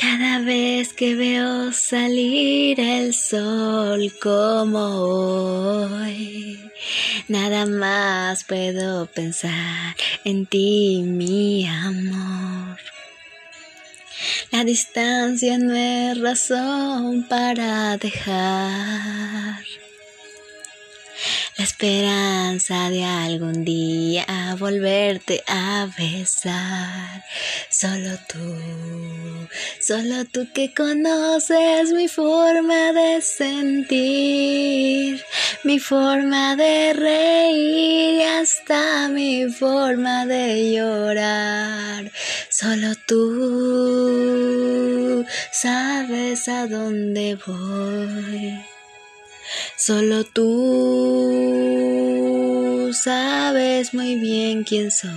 Cada vez que veo salir el sol como hoy, nada más puedo pensar en ti, mi amor. La distancia no es razón para dejar la esperanza de algún día volverte a besar. Solo tú, solo tú que conoces mi forma de sentir, mi forma de reír y hasta mi forma de llorar. Solo tú sabes a dónde voy. Solo tú sabes muy bien quién soy.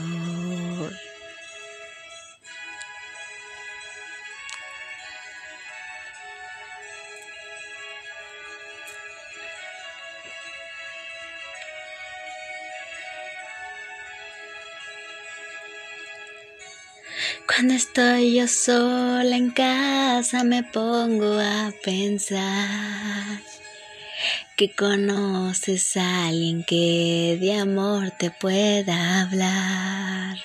Cuando estoy yo sola en casa me pongo a pensar que conoces a alguien que de amor te pueda hablar.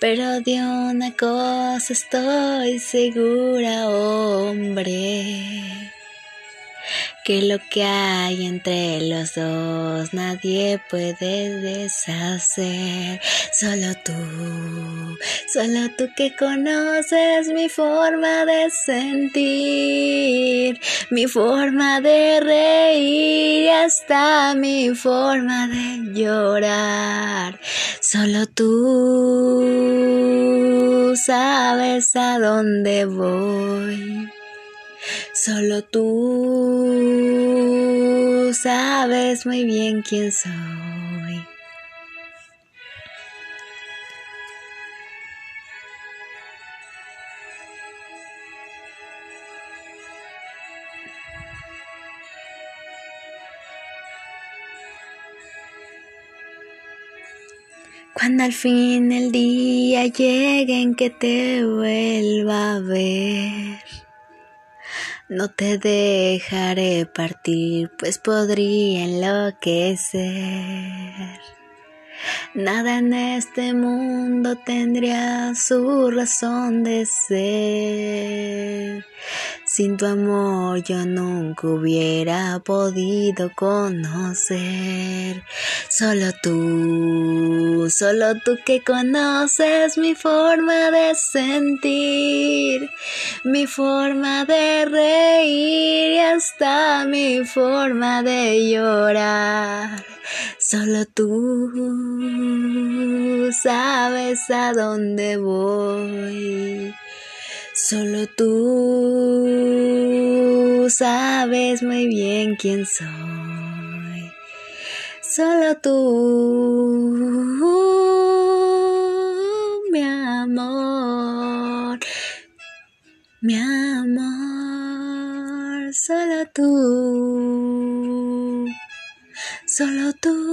Pero de una cosa estoy segura, hombre que lo que hay entre los dos nadie puede deshacer. Solo tú, solo tú que conoces mi forma de sentir, mi forma de reír y hasta mi forma de llorar. Solo tú sabes a dónde voy. Solo tú sabes muy bien quién soy. Cuando al fin el día llegue en que te vuelva a ver no te dejaré partir, pues podría enloquecer. Nada en este mundo tendría su razón de ser. Sin tu amor yo nunca hubiera podido conocer. Solo tú, solo tú que conoces mi forma de sentir, mi forma de mi forma de llorar. Solo tú sabes a dónde voy. Solo tú sabes muy bien quién soy. Solo tú, solo tú, solo tú.